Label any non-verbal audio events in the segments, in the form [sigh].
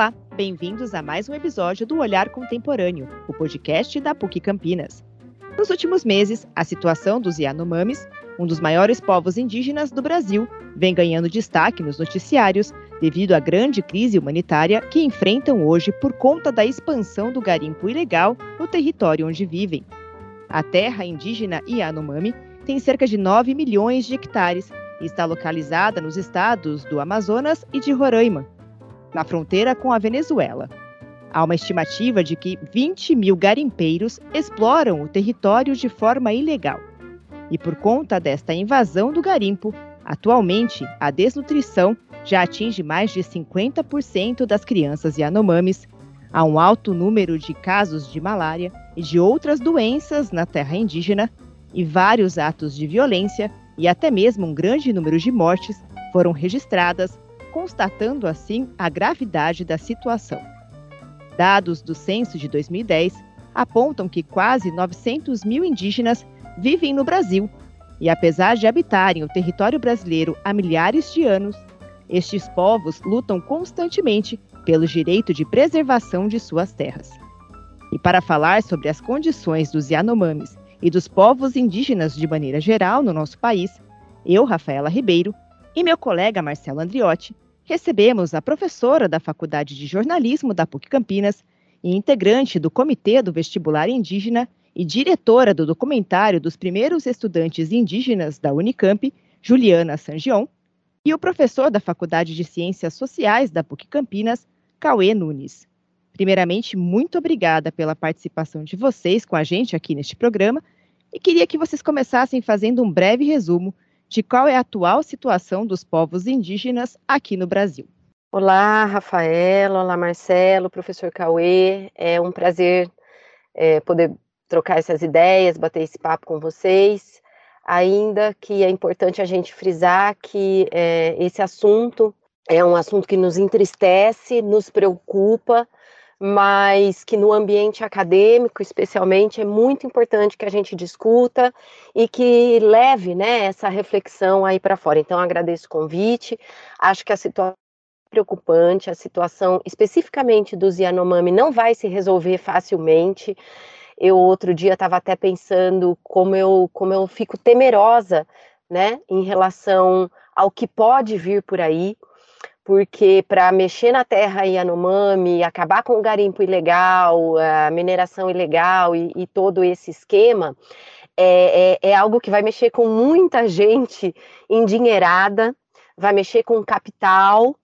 Olá, bem-vindos a mais um episódio do Olhar Contemporâneo, o podcast da PUC Campinas. Nos últimos meses, a situação dos Yanomamis, um dos maiores povos indígenas do Brasil, vem ganhando destaque nos noticiários devido à grande crise humanitária que enfrentam hoje por conta da expansão do garimpo ilegal no território onde vivem. A terra indígena Yanomami tem cerca de 9 milhões de hectares e está localizada nos estados do Amazonas e de Roraima, na fronteira com a Venezuela. Há uma estimativa de que 20 mil garimpeiros exploram o território de forma ilegal. E por conta desta invasão do garimpo, atualmente a desnutrição já atinge mais de 50% das crianças Yanomamis. Há um alto número de casos de malária e de outras doenças na terra indígena, e vários atos de violência e até mesmo um grande número de mortes foram registradas, constatando assim a gravidade da situação. Dados do censo de 2010 apontam que quase 900 mil indígenas vivem no Brasil, e apesar de habitarem o território brasileiro há milhares de anos, estes povos lutam constantemente pelo direito de preservação de suas terras. E para falar sobre as condições dos Yanomamis e dos povos indígenas de maneira geral no nosso país, eu, Rafaela Ribeiro, e meu colega Marcelo Andriotti, recebemos a professora da Faculdade de Jornalismo da PUC Campinas e integrante do Comitê do Vestibular Indígena e diretora do documentário dos primeiros estudantes indígenas da Unicamp, Juliana Sangion, e o professor da Faculdade de Ciências Sociais da PUC Campinas, Cauê Nunes. Primeiramente, muito obrigada pela participação de vocês com a gente aqui neste programa e queria que vocês começassem fazendo um breve resumo de qual é a atual situação dos povos indígenas aqui no Brasil. Olá, Rafael, olá, Marcelo, professor Cauê. É um prazer é, poder trocar essas ideias, bater esse papo com vocês. Ainda que é importante a gente frisar que é, esse assunto é um assunto que nos entristece, nos preocupa, mas que no ambiente acadêmico, especialmente, é muito importante que a gente discuta e que leve né, essa reflexão aí para fora. Então, agradeço o convite. Acho que a situação é preocupante, a situação especificamente dos Yanomami não vai se resolver facilmente. Eu outro dia estava até pensando como eu, como eu fico temerosa né, em relação ao que pode vir por aí porque para mexer na terra Yanomami, acabar com o garimpo ilegal, a mineração ilegal e, e todo esse esquema, é, é, é, algo que vai mexer com muita gente endinheirada, vai mexer com capital,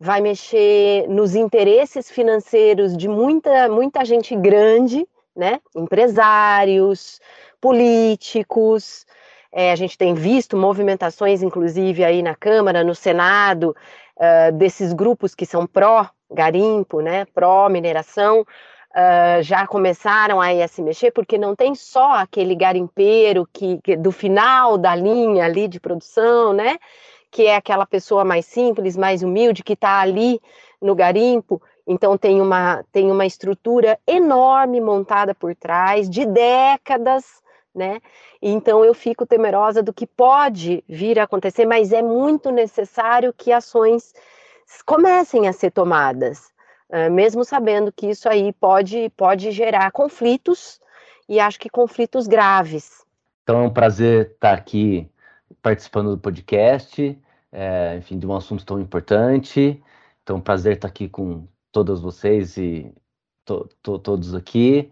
vai mexer nos interesses financeiros de muita, muita gente grande, né? Empresários, políticos. É, a gente tem visto movimentações, inclusive, aí na Câmara, no Senado, uh, desses grupos que são pró-garimpo, né, pró-mineração, uh, já começaram a se mexer, porque não tem só aquele garimpeiro que, que, do final da linha ali de produção, né, que é aquela pessoa mais simples, mais humilde, que está ali no garimpo, então tem uma, tem uma estrutura enorme montada por trás, de décadas, né? Então eu fico temerosa do que pode vir a acontecer, mas é muito necessário que ações comecem a ser tomadas, uh, mesmo sabendo que isso aí pode, pode gerar conflitos e acho que conflitos graves. Então é um prazer estar aqui participando do podcast, é, enfim, de um assunto tão importante. Então é um prazer estar aqui com todas vocês e to, to, todos aqui.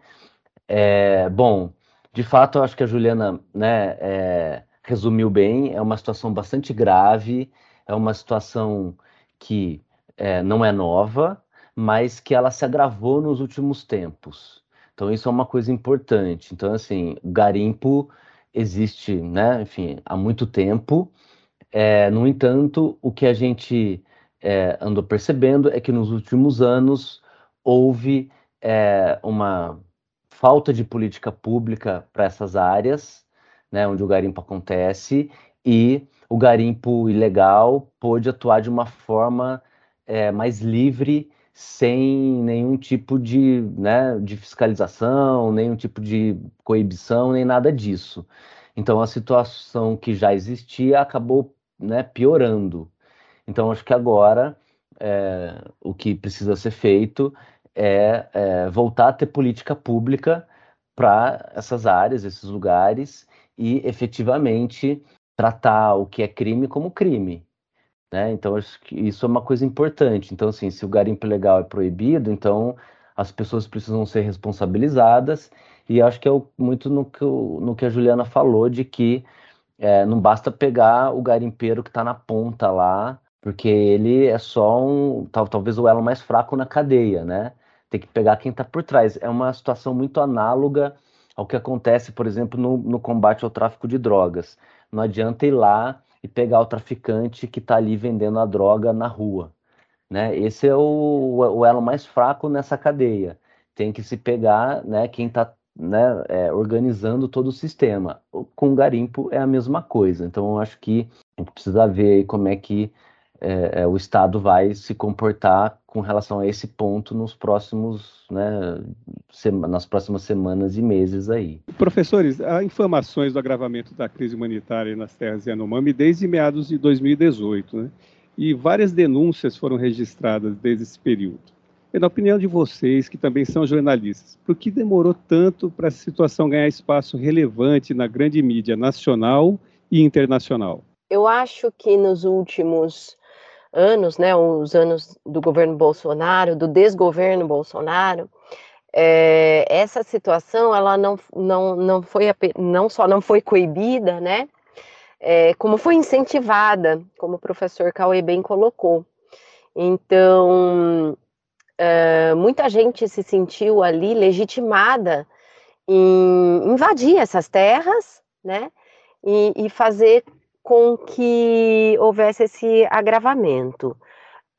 É, bom, de fato, eu acho que a Juliana né, é, resumiu bem. É uma situação bastante grave, é uma situação que é, não é nova, mas que ela se agravou nos últimos tempos. Então, isso é uma coisa importante. Então, assim, o garimpo existe, né, enfim, há muito tempo. É, no entanto, o que a gente é, andou percebendo é que nos últimos anos houve é, uma falta de política pública para essas áreas, né, onde o garimpo acontece, e o garimpo ilegal pôde atuar de uma forma é, mais livre, sem nenhum tipo de, né, de fiscalização, nenhum tipo de coibição, nem nada disso. Então a situação que já existia acabou né, piorando. Então acho que agora é, o que precisa ser feito é, é voltar a ter política pública para essas áreas, esses lugares, e efetivamente tratar o que é crime como crime. Né? Então, acho que isso é uma coisa importante. Então, assim, se o garimpo legal é proibido, então as pessoas precisam ser responsabilizadas, e acho que é muito no que, no que a Juliana falou, de que é, não basta pegar o garimpeiro que está na ponta lá, porque ele é só um, tal, talvez o elo mais fraco na cadeia, né? Tem que pegar quem está por trás. É uma situação muito análoga ao que acontece, por exemplo, no, no combate ao tráfico de drogas. Não adianta ir lá e pegar o traficante que está ali vendendo a droga na rua. Né? Esse é o, o elo mais fraco nessa cadeia. Tem que se pegar né, quem está né, é, organizando todo o sistema. Com o garimpo é a mesma coisa. Então, eu acho que a gente precisa ver como é que é, é, o Estado vai se comportar com relação a esse ponto nos próximos, né, nas próximas semanas e meses aí. Professores, há informações do agravamento da crise humanitária nas terras Yanomami desde meados de 2018, né? E várias denúncias foram registradas desde esse período. E na opinião de vocês, que também são jornalistas, por que demorou tanto para essa situação ganhar espaço relevante na grande mídia nacional e internacional? Eu acho que nos últimos anos, né, os anos do governo Bolsonaro, do desgoverno Bolsonaro, é, essa situação ela não, não, não foi não só não foi coibida, né, é, como foi incentivada, como o professor Cauê bem colocou. Então, é, muita gente se sentiu ali legitimada em invadir essas terras, né, e, e fazer com que houvesse esse agravamento.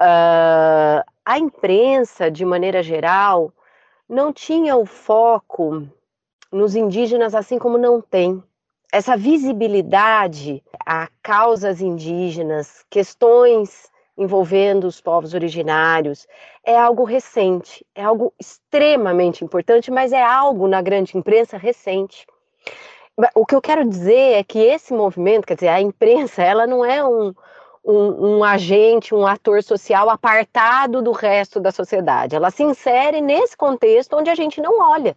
Uh, a imprensa, de maneira geral, não tinha o foco nos indígenas, assim como não tem. Essa visibilidade a causas indígenas, questões envolvendo os povos originários, é algo recente, é algo extremamente importante, mas é algo na grande imprensa recente. O que eu quero dizer é que esse movimento, quer dizer, a imprensa, ela não é um, um, um, agente, um ator social apartado do resto da sociedade. Ela se insere nesse contexto onde a gente não olha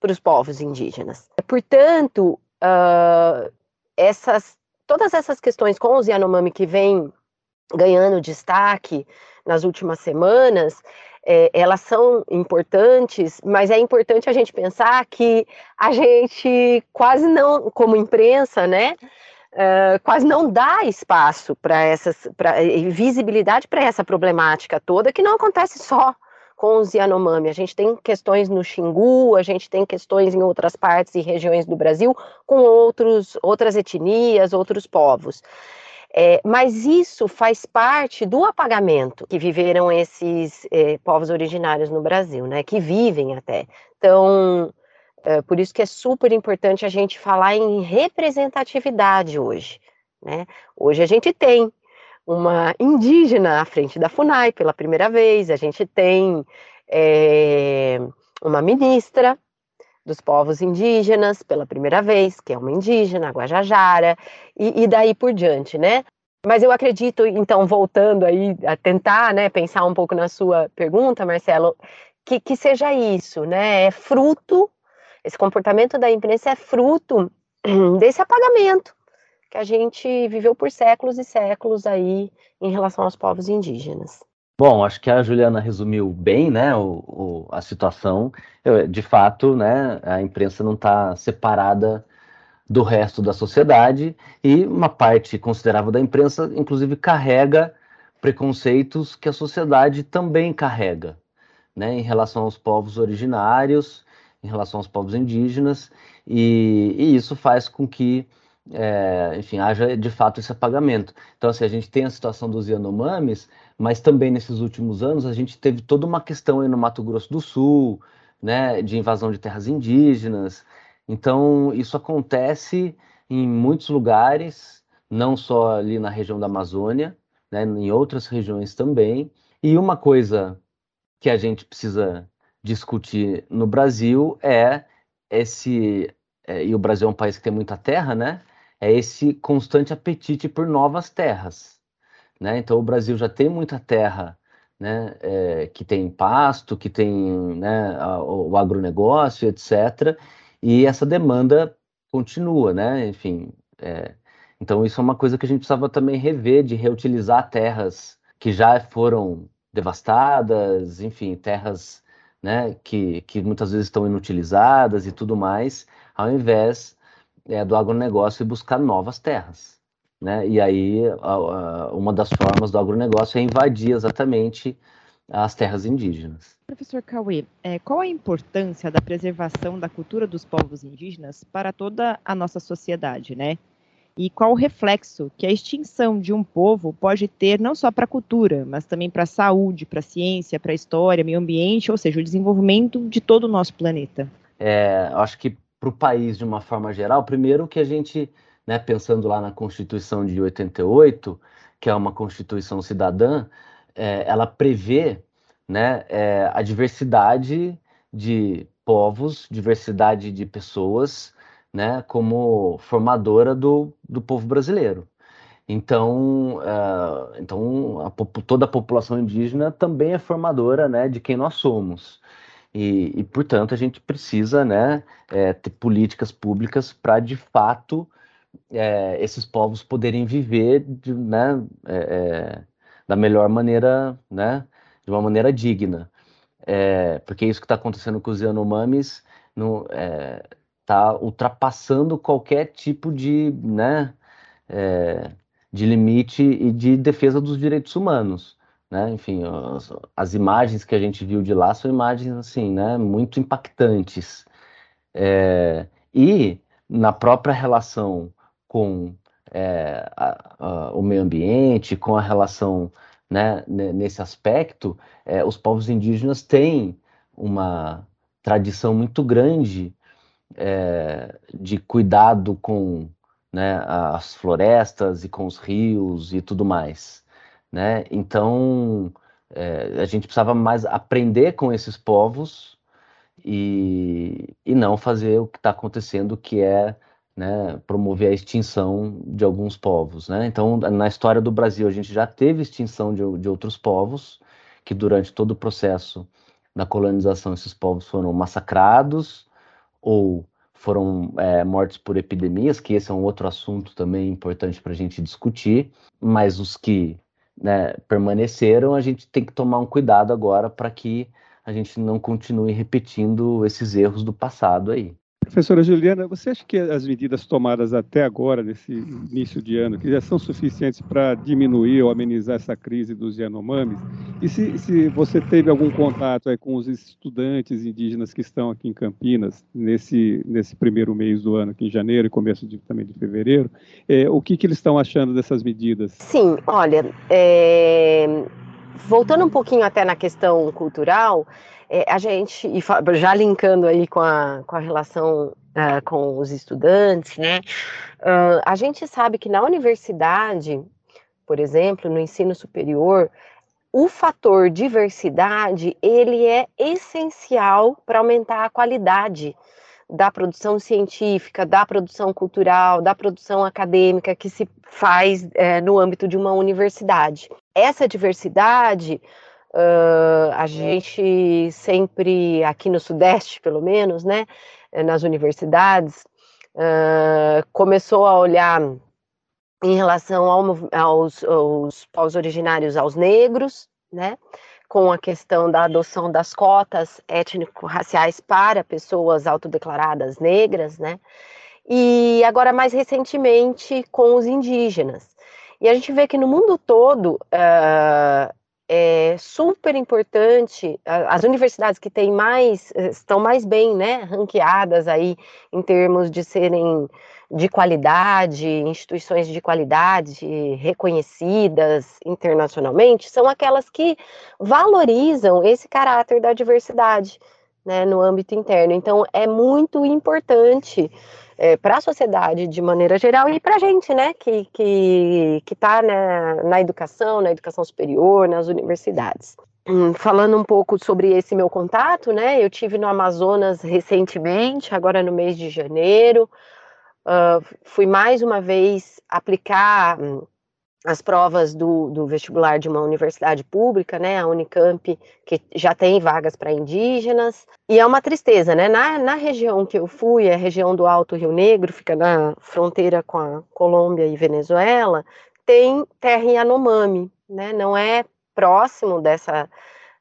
para os povos indígenas. Portanto, uh, essas, todas essas questões com os Yanomami que vêm ganhando destaque nas últimas semanas, é, elas são importantes, mas é importante a gente pensar que a gente quase não, como imprensa, né, uh, quase não dá espaço para essas, pra, visibilidade para essa problemática toda, que não acontece só com os Yanomami. A gente tem questões no Xingu, a gente tem questões em outras partes e regiões do Brasil com outros, outras etnias, outros povos. É, mas isso faz parte do apagamento que viveram esses é, povos originários no Brasil, né? Que vivem até. Então, é, por isso que é super importante a gente falar em representatividade hoje, né? Hoje a gente tem uma indígena à frente da FUNAI pela primeira vez, a gente tem é, uma ministra dos povos indígenas pela primeira vez, que é uma indígena, a Guajajara, e, e daí por diante, né? Mas eu acredito, então, voltando aí a tentar, né, pensar um pouco na sua pergunta, Marcelo, que, que seja isso, né? É fruto, esse comportamento da imprensa é fruto [clears throat] desse apagamento que a gente viveu por séculos e séculos aí em relação aos povos indígenas. Bom, acho que a Juliana resumiu bem, né, o, o, a situação. Eu, de fato, né, a imprensa não está separada do resto da sociedade e uma parte considerável da imprensa, inclusive, carrega preconceitos que a sociedade também carrega, né, em relação aos povos originários, em relação aos povos indígenas, e, e isso faz com que é, enfim, haja de fato esse apagamento. Então, assim, a gente tem a situação dos Yanomamis, mas também nesses últimos anos a gente teve toda uma questão aí no Mato Grosso do Sul, né, de invasão de terras indígenas. Então, isso acontece em muitos lugares, não só ali na região da Amazônia, né, em outras regiões também. E uma coisa que a gente precisa discutir no Brasil é esse, é, e o Brasil é um país que tem muita terra, né? é esse constante apetite por novas terras. Né? Então, o Brasil já tem muita terra né, é, que tem pasto, que tem né, o, o agronegócio, etc. E essa demanda continua, né? Enfim, é, então isso é uma coisa que a gente precisava também rever, de reutilizar terras que já foram devastadas, enfim, terras né, que, que muitas vezes estão inutilizadas e tudo mais, ao invés é, do agronegócio e buscar novas terras. Né? E aí, a, a, uma das formas do agronegócio é invadir exatamente as terras indígenas. Professor Cauê, é, qual a importância da preservação da cultura dos povos indígenas para toda a nossa sociedade, né? E qual o reflexo que a extinção de um povo pode ter não só para a cultura, mas também para a saúde, para a ciência, para a história, meio ambiente, ou seja, o desenvolvimento de todo o nosso planeta? É, acho que para o país, de uma forma geral, primeiro que a gente, né, pensando lá na Constituição de 88, que é uma Constituição cidadã, é, ela prevê né, é, a diversidade de povos, diversidade de pessoas, né, como formadora do, do povo brasileiro. Então, uh, então a, toda a população indígena também é formadora né, de quem nós somos. E, e, portanto, a gente precisa né, é, ter políticas públicas para, de fato, é, esses povos poderem viver de, né, é, é da melhor maneira, né, de uma maneira digna. É, porque isso que está acontecendo com os Yanomamis está é, ultrapassando qualquer tipo de, né, de limite e de defesa dos direitos humanos. Né? Enfim, as, as, imagens que a gente viu de lá são imagens assim, né, muito impactantes. É, e na própria relação com é, a, a, o meio ambiente, com a relação né, nesse aspecto, é, os povos indígenas têm uma tradição muito grande é, de cuidado com né, as florestas e com os rios e tudo mais né? Então é, a gente precisava mais aprender com esses povos e, e não fazer o que está acontecendo, que é né, promover a extinção de alguns povos. Né? Então, na história do Brasil, a gente já teve extinção de, de outros povos, que durante todo o processo da colonização, esses povos foram massacrados ou foram é, mortos por epidemias, que esse é um outro assunto também importante para a gente discutir, mas os que né, permaneceram, a gente tem que tomar um cuidado agora para que a gente não continue repetindo esses erros do passado aí. Professora Juliana, você acha que as medidas tomadas até agora, nesse início de ano, que já são suficientes para diminuir ou amenizar essa crise dos Yanomamis? E se, se você teve algum contato com os estudantes indígenas que estão aqui em Campinas, nesse, nesse primeiro mês do ano, aqui em janeiro e começo de, também de fevereiro, é, o que, que eles estão achando dessas medidas? Sim, olha, é... voltando um pouquinho até na questão cultural, é, a gente, já linkando aí com a, com a relação uh, com os estudantes, né? Uh, a gente sabe que na universidade, por exemplo, no ensino superior, o fator diversidade ele é essencial para aumentar a qualidade da produção científica, da produção cultural, da produção acadêmica que se faz é, no âmbito de uma universidade. Essa diversidade Uh, a gente sempre, aqui no Sudeste, pelo menos, né, nas universidades, uh, começou a olhar em relação ao, aos, aos povos originários, aos negros, né, com a questão da adoção das cotas étnico-raciais para pessoas autodeclaradas negras, né, e agora mais recentemente com os indígenas. E a gente vê que no mundo todo uh, é super importante, as universidades que têm mais, eh, estão mais bem, né, ranqueadas aí em termos de serem de qualidade, instituições de qualidade reconhecidas internacionalmente, são aquelas que valorizam esse caráter da diversidade, né, no âmbito interno. Então, é muito importante é, para a sociedade de maneira geral e para a gente, né, que que que está né, na educação, na educação superior, nas universidades. Hum, falando um pouco sobre esse meu contato, né, eu tive no Amazonas recentemente, agora no mês de janeiro, uh, fui mais uma vez aplicar as provas do, do, vestibular de uma universidade pública, né, a Unicamp, que já tem vagas para indígenas, e é uma tristeza, né, na, na região que eu fui, a região do Alto Rio Negro, fica na fronteira com a Colômbia e Venezuela, tem terra Yanomami, né, não é próximo dessa,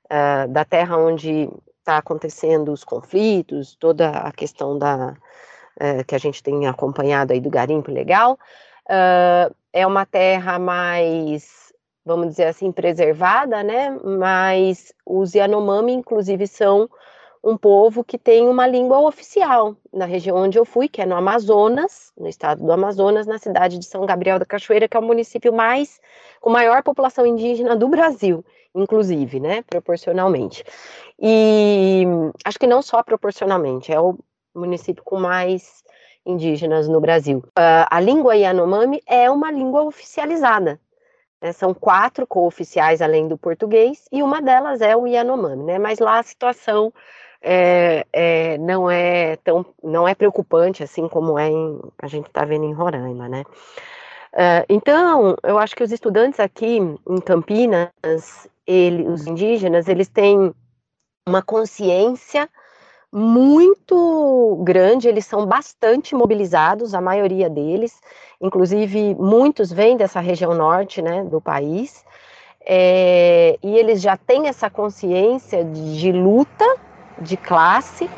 uh, da terra onde está acontecendo os conflitos, toda a questão da, uh, que a gente tem acompanhado aí do garimpo legal, uh, é uma terra mais, vamos dizer assim, preservada, né? Mas os Yanomami, inclusive, são um povo que tem uma língua oficial na região onde eu fui, que é no Amazonas, no estado do Amazonas, na cidade de São Gabriel da Cachoeira, que é o município mais com maior população indígena do Brasil, inclusive, né, proporcionalmente. E acho que não só proporcionalmente, é o município com mais indígenas no Brasil. Uh, a língua Yanomami é uma língua oficializada. Né? São quatro cooficiais além do português e uma delas é o Yanomami, né? Mas lá a situação é, é, não é tão não é preocupante assim como é em, a gente está vendo em Roraima, né? Uh, então, eu acho que os estudantes aqui em Campinas, ele, os indígenas, eles têm uma consciência muito grande, eles são bastante mobilizados, a maioria deles, inclusive muitos vêm dessa região norte né, do país, é, e eles já têm essa consciência de, de luta de classe,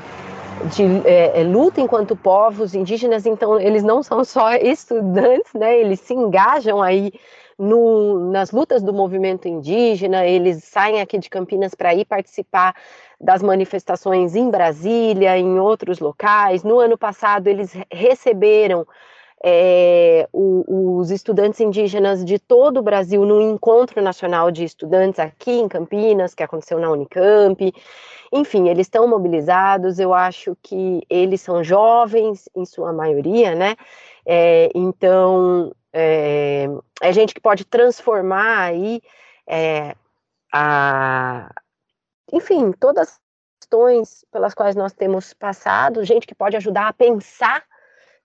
de é, luta enquanto povos indígenas, então eles não são só [laughs] estudantes, né, eles se engajam aí no, nas lutas do movimento indígena, eles saem aqui de Campinas para ir participar das manifestações em Brasília, em outros locais. No ano passado, eles receberam é, o, os estudantes indígenas de todo o Brasil no Encontro Nacional de Estudantes aqui em Campinas, que aconteceu na Unicamp. Enfim, eles estão mobilizados. Eu acho que eles são jovens, em sua maioria, né? É, então, é, é, gente que pode transformar aí é, a, enfim, todas as questões pelas quais nós temos passado, gente que pode ajudar a pensar,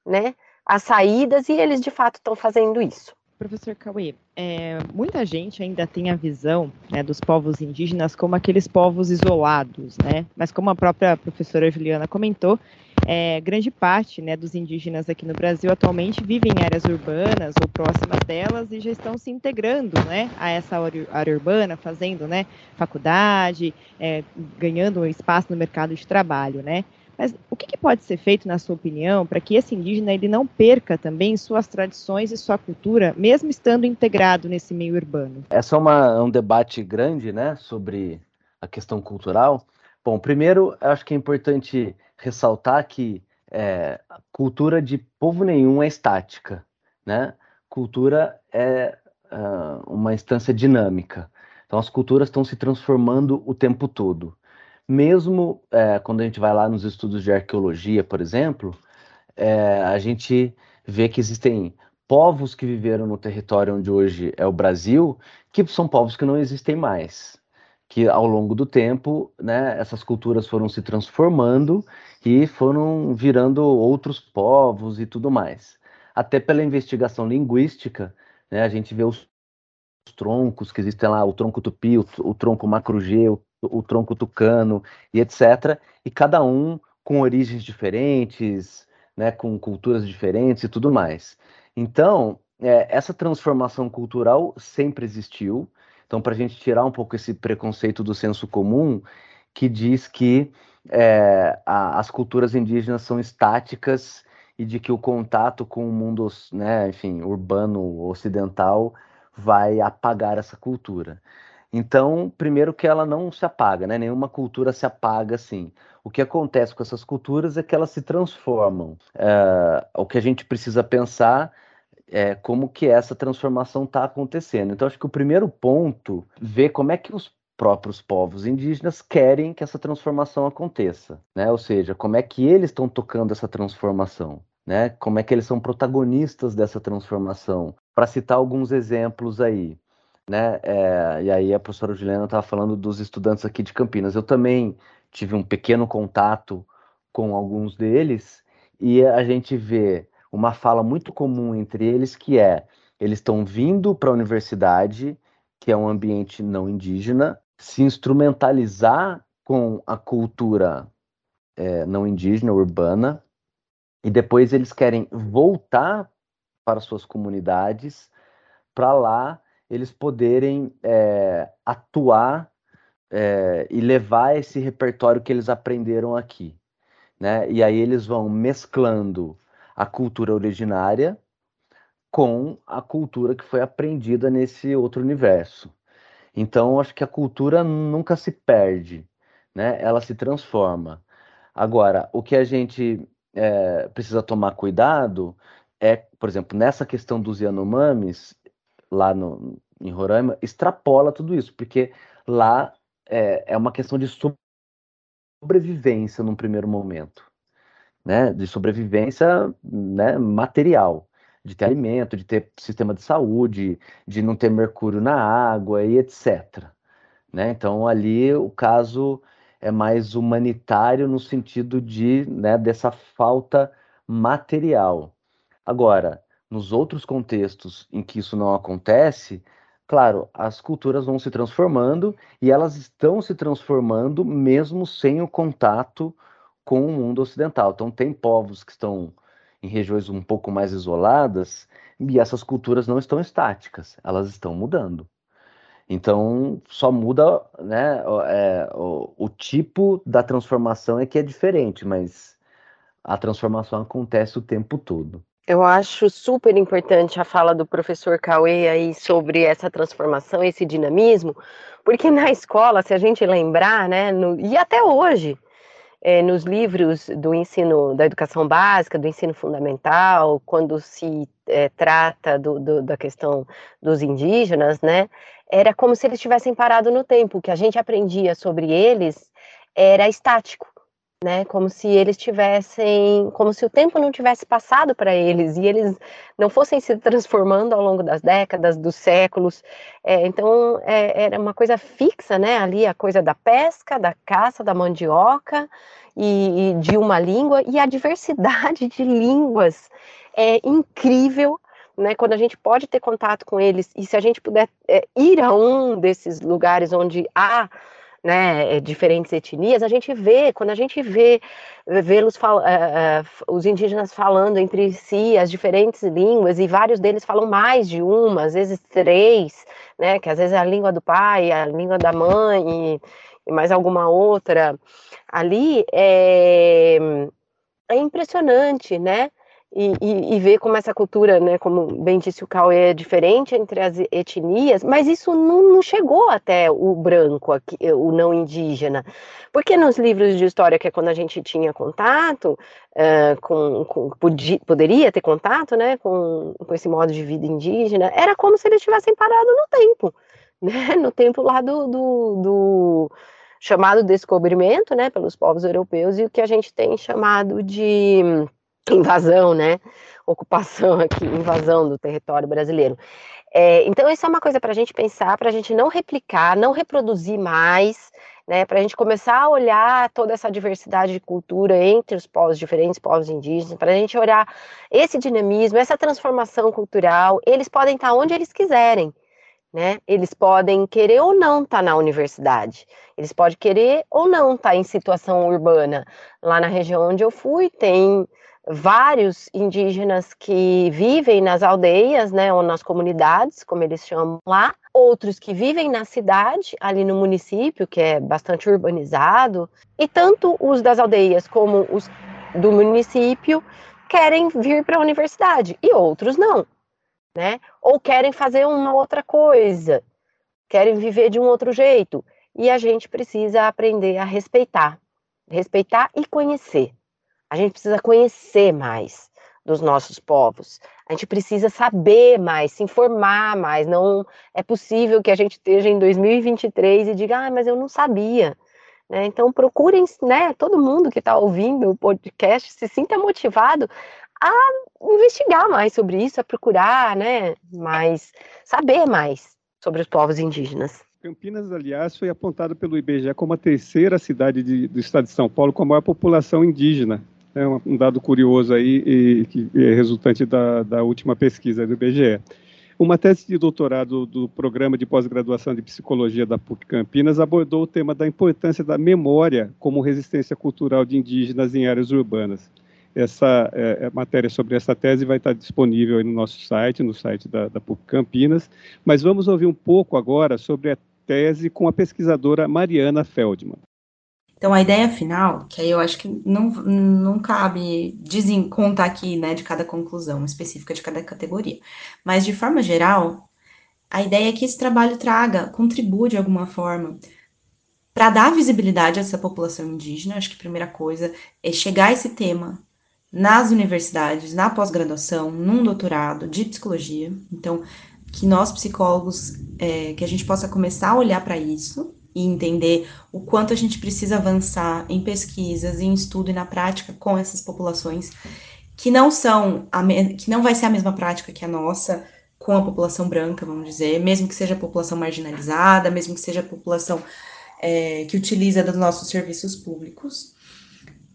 né, as saídas, e eles de fato estão fazendo isso. Professor Cauê, é, muita gente ainda tem a visão né, dos povos indígenas como aqueles povos isolados, né? Mas como a própria professora Juliana comentou, é, grande parte né, dos indígenas aqui no Brasil atualmente vivem em áreas urbanas ou próximas delas e já estão se integrando né, a essa área urbana, fazendo né, faculdade, é, ganhando espaço no mercado de trabalho, né? Mas o que, que, pode ser feito, na sua opinião, para que esse indígena ele não perca também suas tradições e sua cultura, mesmo estando integrado nesse meio urbano? Essa é uma, um debate grande, né, sobre a questão cultural. Bom, primeiro, acho que é importante ressaltar que é, cultura de povo nenhum é estática, né? Cultura é uh, uma instância dinâmica. Então, as culturas estão se transformando o tempo todo mesmo é, quando a gente vai lá nos estudos de arqueologia, por exemplo, é, a gente vê que existem povos que viveram no território onde hoje é o Brasil, que são povos que não existem mais. Que ao longo do tempo, né, essas culturas foram se transformando e foram virando outros povos e tudo mais. Até pela investigação linguística, né, a gente vê os troncos que existem lá, o tronco tupi, o, o tronco macro-G, o o tronco tucano e etc. E cada um com origens diferentes, né, com culturas diferentes e tudo mais. Então, é, essa transformação cultural sempre existiu. Então, para a gente tirar um pouco esse preconceito do senso comum, que diz que é, a, as culturas indígenas são estáticas e de que o contato com o mundo, né, enfim, urbano ocidental vai apagar essa cultura. Então, primeiro que ela não se apaga, né? Nenhuma cultura se apaga assim. O que acontece com essas culturas é que elas se transformam. É, o que a gente precisa pensar é como que essa transformação está acontecendo. Então, acho que o primeiro ponto, ver como é que os próprios povos indígenas querem que essa transformação aconteça, né? Ou seja, como é que eles estão tocando essa transformação, né? Como é que eles são protagonistas dessa transformação? Para citar alguns exemplos aí, né? É, e aí a professora Juliana estava falando dos estudantes aqui de Campinas. Eu também tive um pequeno contato com alguns deles e a gente vê uma fala muito comum entre eles que é eles estão vindo para a universidade, que é um ambiente não indígena, se instrumentalizar com a cultura é, não indígena, urbana, e depois eles querem voltar para suas comunidades, para lá eles poderem é, atuar é, e levar esse repertório que eles aprenderam aqui. Né? E aí eles vão mesclando a cultura originária com a cultura que foi aprendida nesse outro universo. Então, acho que a cultura nunca se perde, né? Ela se transforma. Agora, o que a gente é, precisa tomar cuidado é, por exemplo, nessa questão dos Yanomamis, lá no, em Roraima, extrapola tudo isso, porque lá é, é uma questão de sobrevivência num primeiro momento, né? De sobrevivência né, material, de ter alimento, de ter sistema de saúde, de não ter mercúrio na água e etc. Né? Então ali o caso é mais humanitário no sentido de né, dessa falta material. Agora, nos outros contextos em que isso não acontece, claro, as culturas vão se transformando e elas estão se transformando mesmo sem o contato com o mundo ocidental. Então, tem povos que estão em regiões um pouco mais isoladas e essas culturas não estão estáticas, elas estão mudando. Então, só muda né, é, o, o, tipo da transformação é que é diferente, mas a transformação acontece o tempo todo. Eu acho super importante a fala do professor Cauê aí sobre essa transformação, esse dinamismo, porque na escola, se a gente lembrar, né, no, e até hoje, é, nos livros do ensino da educação básica, do ensino fundamental, quando se é, trata do, do, da questão dos indígenas, né, era como se eles tivessem parado no tempo. O que a gente aprendia sobre eles era estático, né? Como se eles tivessem, como se o tempo não tivesse passado para eles e eles não fossem se transformando ao longo das décadas, dos séculos. É, então é, era uma coisa fixa, né? Ali a coisa da pesca, da caça, da mandioca e, e de uma língua e a diversidade de línguas é incrível né, quando a gente pode ter contato com eles e se a gente puder é, ir a um desses lugares onde há né, é, diferentes etnias, a gente vê, quando a gente vê vê-los uh, uh, os indígenas falando entre si as diferentes línguas, e vários deles falam mais de uma, às vezes três, né, que às vezes é a língua do pai, a língua da mãe e, e mais alguma outra, ali é, é impressionante, né, e, e, e, ver como essa cultura, né, como bem disse o Cauê, é diferente entre as etnias, mas isso não, não, chegou até o branco, aqui, o não indígena. Porque nos livros de história, que é quando a gente tinha contato, uh, com, com podia, poderia ter contato né, com, com esse modo de vida indígena, era como se eles tivessem parado no tempo, [laughs] né, no tempo lá do, do, do chamado descobrimento né, pelos povos europeus e o que a gente tem chamado de invasão, né? Ocupação aqui, invasão do território brasileiro. É, então, isso é uma coisa para a gente pensar, para a gente não replicar, não reproduzir mais, né? Para a gente começar a olhar toda essa diversidade de cultura entre os povos diferentes, povos indígenas, para a gente olhar esse dinamismo, essa transformação cultural. Eles podem estar onde eles quiserem. Né? Eles podem querer ou não estar tá na universidade, eles podem querer ou não estar tá em situação urbana. Lá na região onde eu fui, tem vários indígenas que vivem nas aldeias, né, ou nas comunidades, como eles chamam lá, outros que vivem na cidade, ali no município, que é bastante urbanizado, e tanto os das aldeias como os do município querem vir para a universidade e outros não, né? Ou querem fazer uma outra coisa, querem viver de um outro jeito, e a gente precisa aprender a respeitar, respeitar e conhecer. A gente precisa conhecer mais dos nossos povos. A gente precisa saber mais, se informar mais. Não é possível que a gente esteja em 2023 e diga, ah, mas eu não sabia. Né? Então procurem, né? Todo mundo que está ouvindo o podcast se sinta motivado a investigar mais sobre isso, a procurar, né? Mais saber mais sobre os povos indígenas. Campinas, aliás, foi apontada pelo IBGE como a terceira cidade de, do estado de São Paulo com a maior população indígena é um dado curioso aí e, que é resultante da, da última pesquisa do IBGE. Uma tese de doutorado do programa de pós-graduação de psicologia da PUC Campinas abordou o tema da importância da memória como resistência cultural de indígenas em áreas urbanas. Essa é, é matéria sobre essa tese vai estar disponível no nosso site, no site da, da PUC Campinas, mas vamos ouvir um pouco agora sobre a tese com a pesquisadora Mariana Feldman. Então, a ideia final, que aí eu acho que não, não cabe contar aqui, né, de cada conclusão específica de cada categoria, mas de forma geral, a ideia é que esse trabalho traga, contribua de alguma forma para dar visibilidade a essa população indígena. Acho que a primeira coisa é chegar esse tema nas universidades, na pós-graduação, num doutorado de psicologia. Então, que nós psicólogos, é, que a gente possa começar a olhar para isso, e entender o quanto a gente precisa avançar em pesquisas, em estudo e na prática com essas populações que não são a que não vai ser a mesma prática que a nossa com a população branca, vamos dizer, mesmo que seja a população marginalizada, mesmo que seja a população é, que utiliza dos nossos serviços públicos,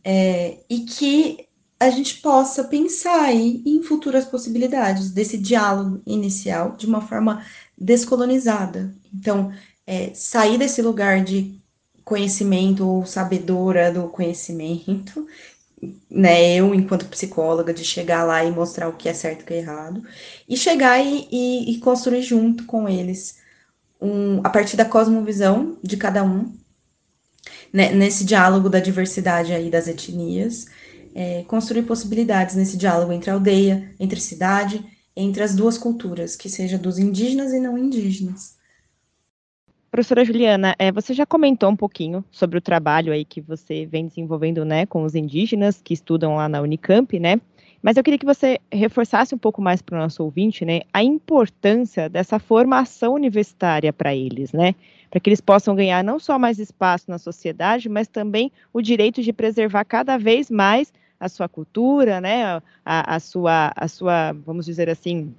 é, e que a gente possa pensar aí em futuras possibilidades desse diálogo inicial de uma forma descolonizada. Então, é, sair desse lugar de conhecimento ou sabedora do conhecimento, né, eu enquanto psicóloga, de chegar lá e mostrar o que é certo e o que é errado, e chegar e, e, e construir junto com eles, um, a partir da cosmovisão de cada um, né, nesse diálogo da diversidade aí das etnias, é, construir possibilidades nesse diálogo entre aldeia, entre cidade, entre as duas culturas, que seja dos indígenas e não indígenas. Professora Juliana, é, você já comentou um pouquinho sobre o trabalho aí que você vem desenvolvendo, né, com os indígenas que estudam lá na Unicamp, né? Mas eu queria que você reforçasse um pouco mais para o nosso ouvinte, né, a importância dessa formação universitária para eles, né? Para que eles possam ganhar não só mais espaço na sociedade, mas também o direito de preservar cada vez mais a sua cultura, né? A, a sua, a sua, vamos dizer assim,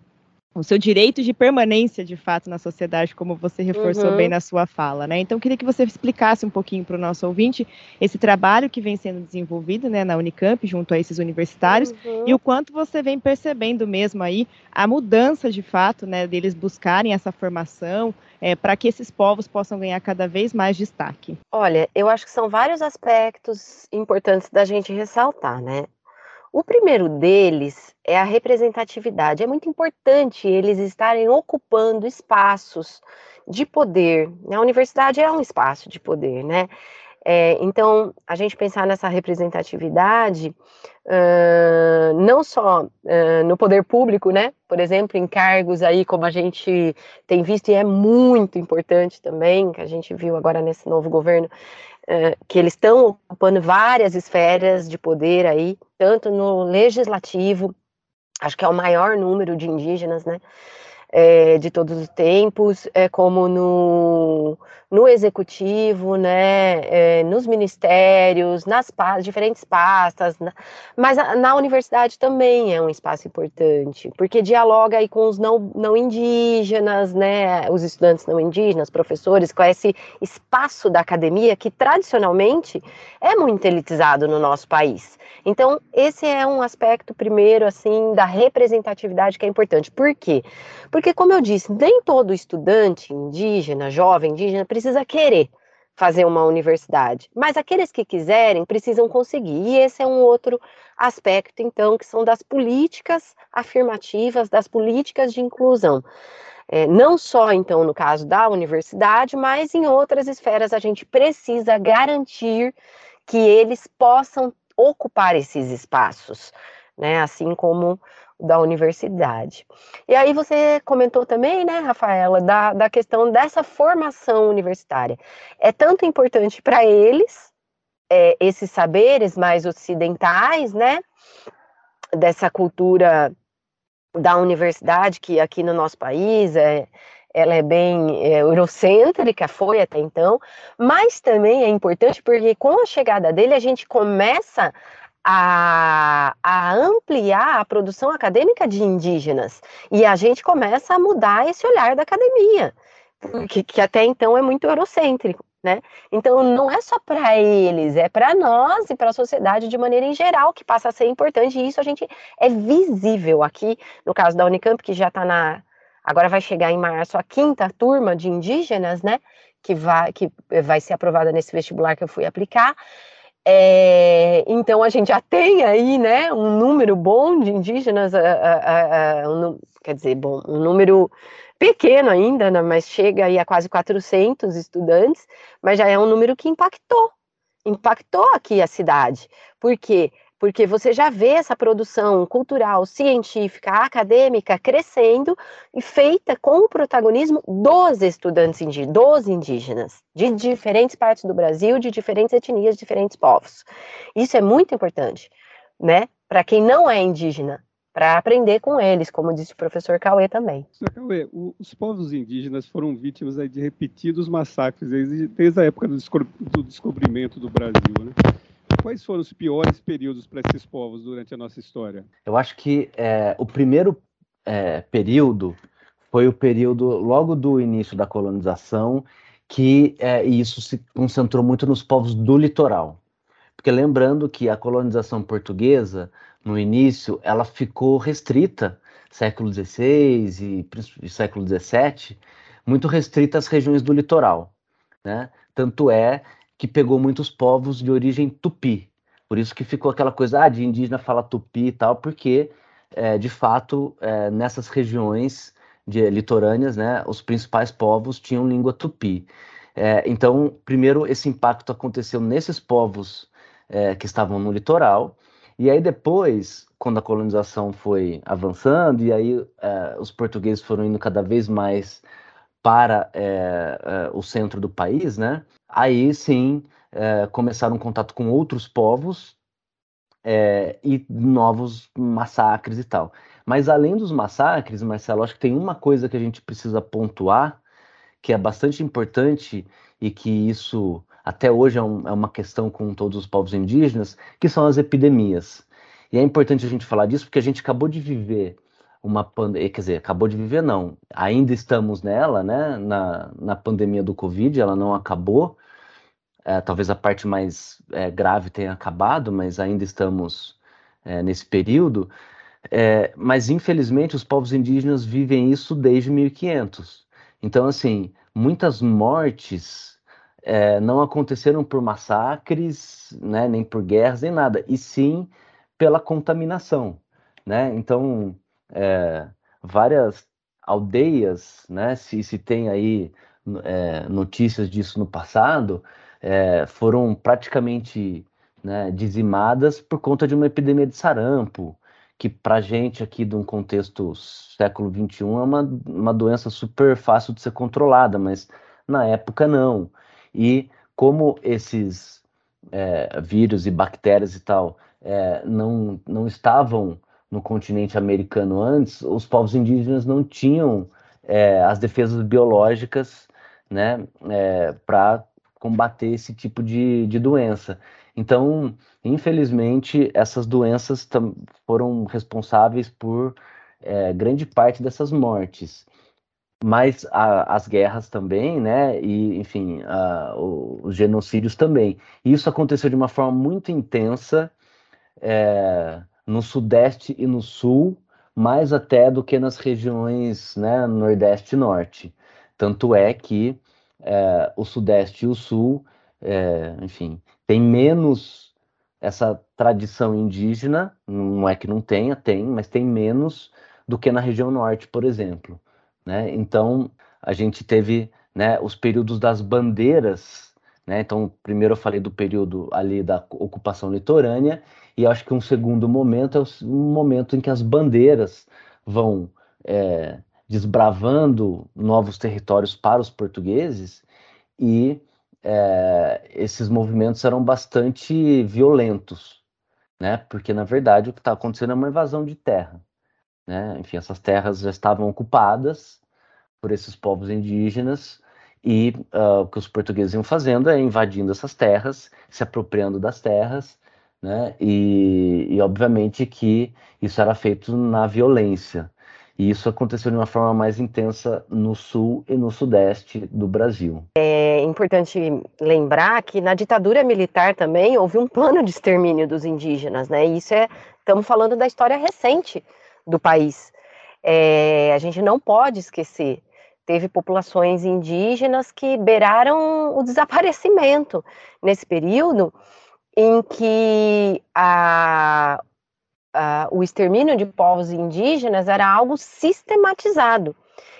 o seu direito de permanência, de fato, na sociedade, como você reforçou uhum. bem na sua fala, né? Então, queria que você explicasse um pouquinho para o nosso ouvinte esse trabalho que vem sendo desenvolvido, né, na Unicamp, junto a esses universitários, uhum. e o quanto você vem percebendo mesmo aí a mudança, de fato, né, deles buscarem essa formação, é, para que esses povos possam ganhar cada vez mais destaque. Olha, eu acho que são vários aspectos importantes da gente ressaltar, né? O primeiro deles é a representatividade. É muito importante eles estarem ocupando espaços de poder. A universidade é um espaço de poder, né? É, então, a gente pensar nessa representatividade, uh, não só uh, no poder público, né? Por exemplo, em cargos aí, como a gente tem visto, e é muito importante também, que a gente viu agora nesse novo governo, que eles estão ocupando várias esferas de poder aí, tanto no legislativo, acho que é o maior número de indígenas, né? é, de todos os tempos, é, como no, no executivo, né, é, nos ministérios, nas diferentes pastas, mas na universidade também é um espaço importante, porque dialoga aí com os não, não indígenas, né, os estudantes não indígenas, professores, com esse espaço da academia que tradicionalmente é muito elitizado no nosso país. Então, esse é um aspecto primeiro, assim, da representatividade que é importante. Por quê? Porque, como eu disse, nem todo estudante indígena, jovem indígena, precisa querer fazer uma universidade, mas aqueles que quiserem precisam conseguir. E esse é um outro aspecto, então, que são das políticas afirmativas, das políticas de inclusão. É, não só, então, no caso da universidade, mas em outras esferas a gente precisa garantir que eles possam ocupar esses espaços, né? Assim como da universidade. E aí você comentou também, né, Rafaela, da, da questão dessa formação universitária. É tanto importante para eles, é, esses saberes mais ocidentais, né, dessa cultura da universidade, que aqui no nosso país é, ela é bem é, eurocêntrica, foi até então, mas também é importante porque com a chegada dele a gente começa a, a, ampliar a produção acadêmica de indígenas e a gente começa a mudar esse olhar da academia, que, que até então é muito eurocêntrico. Né? Então não é só para eles, é para nós e para a sociedade de maneira em geral que passa a ser importante, e isso a gente é visível aqui, no caso da Unicamp, que já está na Agora vai chegar em março a quinta turma de indígenas, né? Que vai, que vai ser aprovada nesse vestibular que eu fui aplicar. É, então a gente já tem aí, né, um número bom de indígenas, um, quer dizer, bom, um número pequeno ainda, né, mas chega aí a quase 400 estudantes, mas já é um número que impactou, impactou aqui a cidade. Por quê? Porque você já vê essa produção cultural, científica, acadêmica crescendo e feita com o protagonismo dos estudantes indígenas, dos indígenas, de diferentes partes do Brasil, de diferentes etnias, diferentes povos. Isso é muito importante, né? Para quem não é indígena, para aprender com eles, como disse o professor Cauê também. Professor Cauê, os povos indígenas foram vítimas de repetidos massacres desde, desde a época do descobrimento do Brasil, né? Quais foram os piores períodos para esses povos durante a nossa história? Eu acho que é, o primeiro é, período foi o período logo do início da colonização, que é, isso se concentrou muito nos povos do litoral. Porque lembrando que a colonização portuguesa, no início, ela ficou restrita, século XVI e, século XVII, muito restrita às regiões do litoral. Né? Tanto é que pegou muitos povos de origem tupi. Por isso que ficou aquela coisa ah, de indígena fala tupi e tal, porque é, de fato é, nessas regiões de, litorâneas, né, os principais povos tinham língua tupi. É, então, primeiro esse impacto aconteceu nesses povos que estavam no litoral, e aí depois, quando a colonização foi avançando, e aí os portugueses foram indo cada vez mais para é, o centro do país, né? aí sim é, começaram um contato com outros povos é, e novos massacres e tal. Mas além dos massacres, Marcelo, acho que tem uma coisa que a gente precisa pontuar, que é bastante importante e que isso até hoje é, um, é uma questão com todos os povos indígenas, que são as epidemias. E é importante a gente falar disso porque a gente acabou de viver uma pandemia, quer dizer, acabou de viver não, ainda estamos nela, né, na, na pandemia do Covid, ela não acabou, é, talvez a parte mais é, grave tenha acabado, mas ainda estamos é, nesse período. É, mas, infelizmente, os povos indígenas vivem isso desde 1500. Então, assim, muitas mortes é, não aconteceram por massacres, né, nem por guerras, nem nada, e sim pela contaminação. Né? Então, é, várias aldeias, né, se, se tem aí notícias disso no passado, é, foram praticamente né, dizimadas por conta de uma epidemia de sarampo, que para gente aqui de um contexto século XXI é uma, uma doença super fácil de ser controlada, mas na época não. E como esses é, vírus e bactérias e tal é, não, não estavam no continente americano antes, os povos indígenas não tinham é, as defesas biológicas né, é, para combater esse tipo de, de doença. Então, infelizmente, essas doenças foram responsáveis por é, grande parte dessas mortes. Mas a, as guerras também, né? E, enfim, a, o, os genocídios também. E isso aconteceu de uma forma muito intensa é, no Sudeste e no Sul, mais até do que nas regiões né, Nordeste e Norte. Tanto é que é, o Sudeste e o Sul, é, enfim, tem menos essa tradição indígena, não é que não tenha, tem, mas tem menos do que na região Norte, por exemplo. Né? Então, a gente teve né, os períodos das bandeiras, né? então, primeiro eu falei do período ali da ocupação litorânea, e acho que um segundo momento é o momento em que as bandeiras vão é, desbravando novos territórios para os portugueses e é, esses movimentos eram bastante violentos, né? Porque na verdade o que está acontecendo é uma invasão de terra, né? Enfim, essas terras já estavam ocupadas por esses povos indígenas e uh, o que os portugueses iam fazendo é invadindo essas terras, se apropriando das terras, né? E, e obviamente que isso era feito na violência, e isso aconteceu de uma forma mais intensa no sul e no sudeste do Brasil. É importante lembrar que na ditadura militar também houve um plano de extermínio dos indígenas, né? E isso é, estamos falando da história recente do país. É, a gente não pode esquecer. Teve populações indígenas que beiraram o desaparecimento nesse período em que a, a, o extermínio de povos indígenas era algo sistematizado.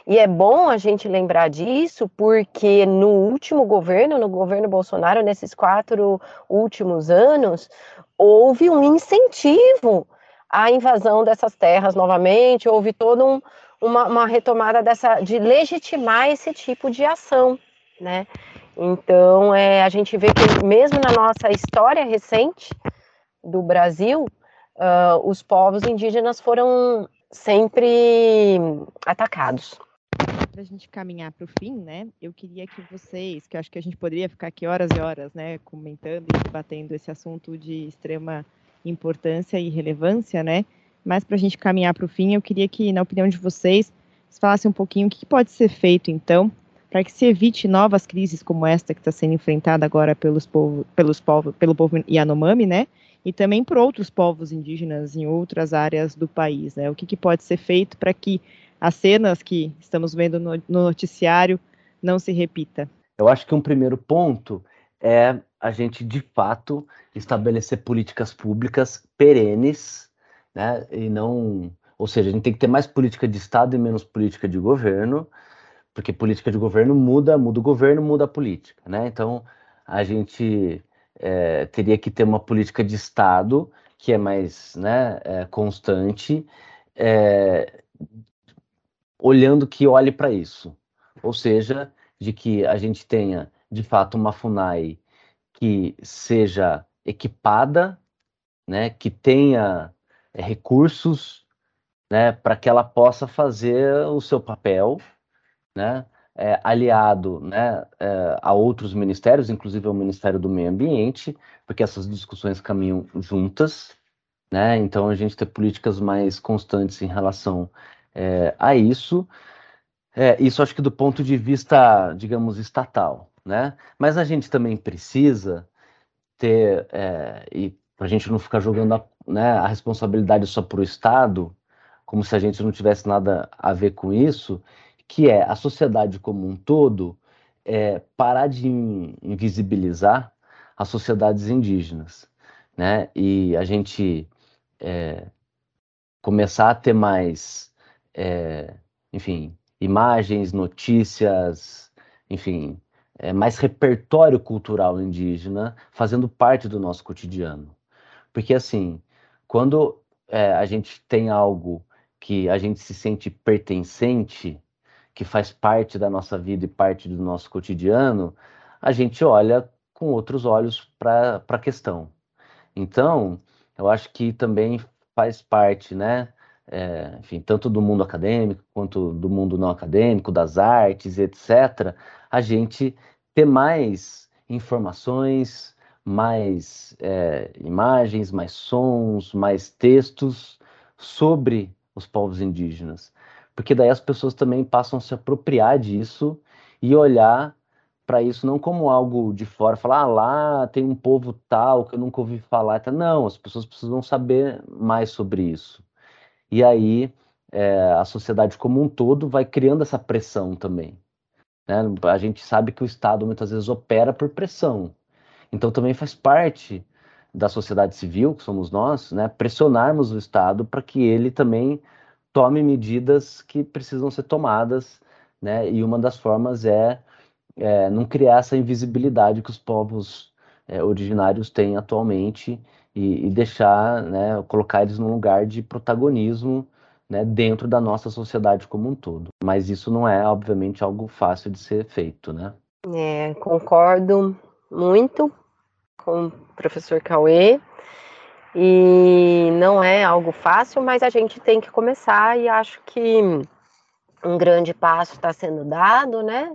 E é bom a gente lembrar disso, porque no último governo, no governo Bolsonaro, nesses quatro últimos anos, houve um incentivo à invasão dessas terras novamente, houve toda um, uma, uma, retomada dessa, de legitimar esse tipo de ação, né? Então, é, a gente vê que mesmo na nossa história recente do Brasil, uh, os povos indígenas foram sempre atacados. Para a gente caminhar para o fim, né, eu queria que vocês, que eu acho que a gente poderia ficar aqui horas e horas, né, comentando e debatendo esse assunto de extrema importância e relevância, né, mas para a gente caminhar para o fim, eu queria que, na opinião de vocês, vocês falassem um pouquinho o que pode ser feito, então, para que se evite novas crises como esta que está sendo enfrentada agora pelos povo, pelos povo, pelo povo Yanomami, né, e também por outros povos indígenas em outras áreas do país, né, o que, que pode ser feito para que as cenas que estamos vendo no, no noticiário não se repita? Eu acho que um primeiro ponto é a gente, de fato, estabelecer políticas públicas perenes, né, e não... Ou seja, a gente tem que ter mais política de Estado e menos política de governo, porque política de governo muda, muda o governo, muda a política, né? Então, a gente é, teria que ter uma política de Estado que é mais né, é, constante, é, olhando que olhe para isso. Ou seja, de que a gente tenha, de fato, uma FUNAI que seja equipada, né, que tenha é, recursos né, para que ela possa fazer o seu papel, né, é, aliado né, é, a outros ministérios, inclusive ao Ministério do Meio Ambiente, porque essas discussões caminham juntas, né, então a gente tem políticas mais constantes em relação é, a isso. É, isso acho que do ponto de vista, digamos, estatal, né? Mas a gente também precisa ter, é, e para a gente não ficar jogando a, né, a responsabilidade só para o Estado, como se a gente não tivesse nada a ver com isso, que é a sociedade como um todo é, parar de invisibilizar as sociedades indígenas, né? E a gente é, começar a ter mais é, enfim, imagens, notícias, enfim, é, mais repertório cultural indígena fazendo parte do nosso cotidiano. Porque, assim, quando é, a gente tem algo que a gente se sente pertencente, que faz parte da nossa vida e parte do nosso cotidiano, a gente olha com outros olhos para a questão. Então, eu acho que também faz parte, né, é, enfim, tanto do mundo acadêmico quanto do mundo não acadêmico, das artes, etc., a gente ter mais informações, mais é, imagens, mais sons, mais textos sobre os povos indígenas. Porque daí as pessoas também passam a se apropriar disso e olhar para isso não como algo de fora, falar, ah, lá tem um povo tal que eu nunca ouvi falar. Não, as pessoas precisam saber mais sobre isso. E aí é, a sociedade como um todo vai criando essa pressão também. Né? A gente sabe que o Estado muitas vezes opera por pressão. Então também faz parte da sociedade civil, que somos nós, né, pressionarmos o Estado para que ele também tome medidas que precisam ser tomadas, né, e uma das formas é, é não criar essa invisibilidade que os povos é, originários têm atualmente e, e deixar, né, colocar eles num lugar de protagonismo né, dentro da nossa sociedade como um todo. Mas isso não é, obviamente, algo fácil de ser feito, né? É, concordo muito com o professor Cauê. E não é algo fácil, mas a gente tem que começar e acho que um grande passo está sendo dado, né?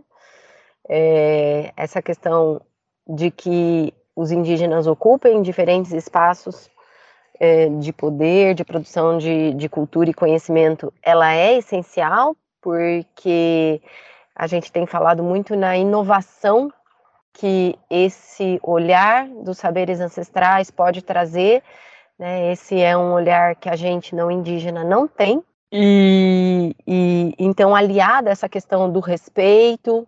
É, essa questão de que os indígenas ocupem diferentes espaços é, de poder, de produção de, de cultura e conhecimento, ela é essencial, porque a gente tem falado muito na inovação que esse olhar dos saberes ancestrais pode trazer. Né? Esse é um olhar que a gente não indígena não tem, E, e então, aliada essa questão do respeito,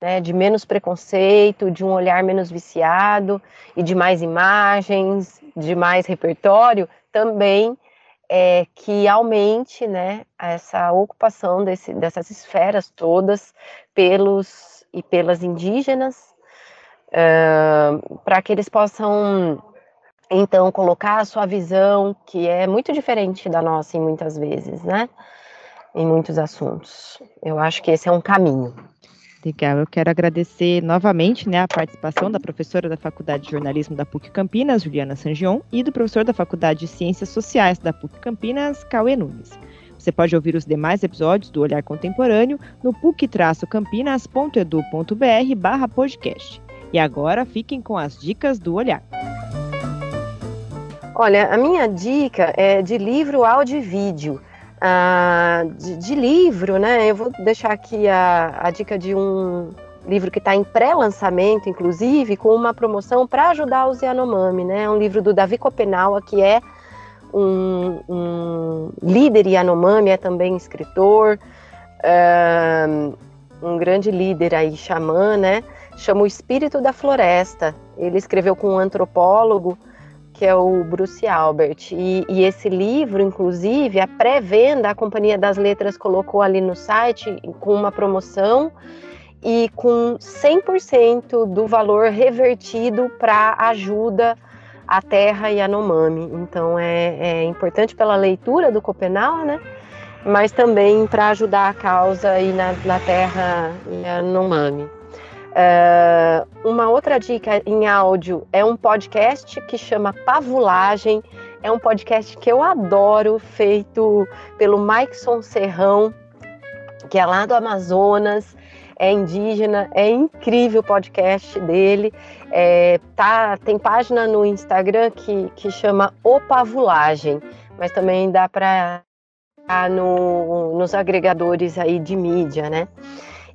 né, de menos preconceito, de um olhar menos viciado e de mais imagens, de mais repertório, também é, que aumente né, essa ocupação desse, dessas esferas todas pelos e pelas indígenas, uh, para que eles possam então colocar a sua visão, que é muito diferente da nossa em muitas vezes, né? Em muitos assuntos. Eu acho que esse é um caminho. Legal, eu quero agradecer novamente né, a participação da professora da Faculdade de Jornalismo da PUC Campinas, Juliana Sangion, e do professor da Faculdade de Ciências Sociais da PUC Campinas, Cauê Nunes. Você pode ouvir os demais episódios do Olhar Contemporâneo no puc-campinas.edu.br barra podcast. E agora fiquem com as dicas do Olhar. Olha, a minha dica é de livro, áudio e vídeo ah, de, de, livro, né? Eu vou deixar aqui a, a dica de um livro que está em pré-lançamento, inclusive, com uma promoção para ajudar os Yanomami, né? É um livro do Davi Copenaua, que é um, um líder Yanomami, é também escritor, um grande líder aí, xamã, né? Chama O Espírito da Floresta. Ele escreveu com um antropólogo, que é o Bruce Albert. E, e esse livro, inclusive, a pré-venda, a Companhia das Letras colocou ali no site com uma promoção e com 100% do valor revertido para ajuda à terra e Yanomami. Então é, é importante pela leitura do Copenal, né? Mas também para ajudar a causa aí na, na terra Yanomami. Uh, uma outra dica em áudio é um podcast que chama Pavulagem. É um podcast que eu adoro, feito pelo Maikson Serrão, que é lá do Amazonas, é indígena, é incrível o podcast dele. É, tá, tem página no Instagram que, que chama O Pavulagem, mas também dá para no, nos agregadores aí de mídia, né?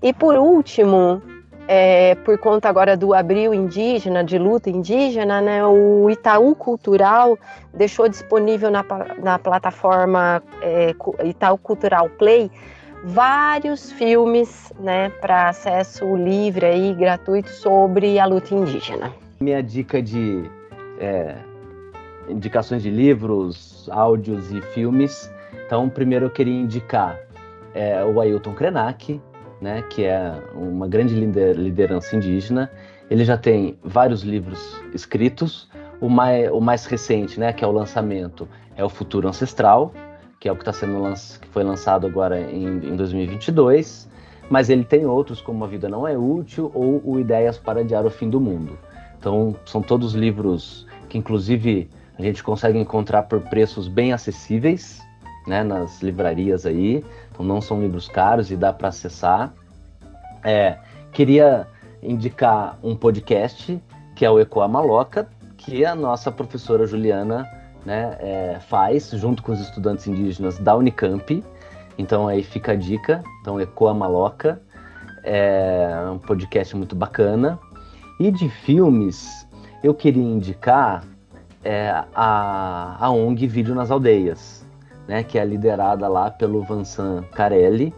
E por último, é, por conta agora do Abril Indígena, de luta indígena, né, o Itaú Cultural deixou disponível na, na plataforma é, Itaú Cultural Play vários filmes né, para acesso livre e gratuito sobre a luta indígena. Minha dica de é, indicações de livros, áudios e filmes. Então, primeiro eu queria indicar é, o Ailton Krenak, né, que é uma grande liderança indígena. Ele já tem vários livros escritos. O mais, o mais recente, né, que é o lançamento, é o Futuro Ancestral, que é o que está sendo que foi lançado agora em, em 2022. Mas ele tem outros, como A Vida Não É Útil ou o Ideias para Adiar o Fim do Mundo. Então, são todos livros que, inclusive, a gente consegue encontrar por preços bem acessíveis, né, nas livrarias aí. Então não são livros caros e dá para acessar. É, queria indicar um podcast que é o Ecoa Maloca, que a nossa professora Juliana né, é, faz junto com os estudantes indígenas da Unicamp. Então aí fica a dica. Então Ecoa Maloca é um podcast muito bacana. E de filmes, eu queria indicar é, a, a ONG Vídeo nas Aldeias né, que é liderada lá pelo Vansan Carelli.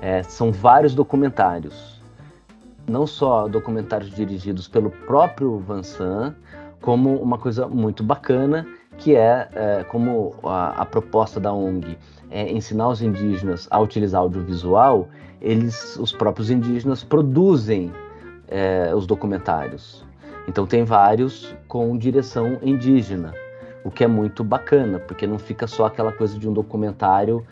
É, são vários documentários, não só documentários dirigidos pelo próprio Vansan, como uma coisa muito bacana, que é, é como a, a, proposta da ONG é ensinar os indígenas a utilizar audiovisual, eles, os próprios indígenas, produzem é, os documentários. Então tem vários com direção indígena o que é muito bacana, porque não fica só aquela coisa de um documentário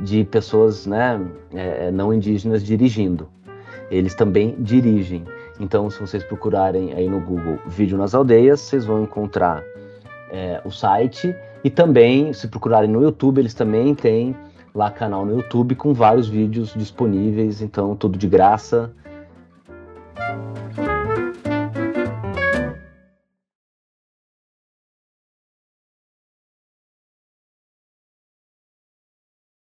de pessoas né, é, é, não indígenas dirigindo. Eles também dirigem. Então, se vocês procurarem aí no Google Vídeo nas Aldeias, vocês vão encontrar é, o site e também, se procurarem no YouTube, eles também têm lá canal no YouTube com vários vídeos disponíveis, então tudo de graça.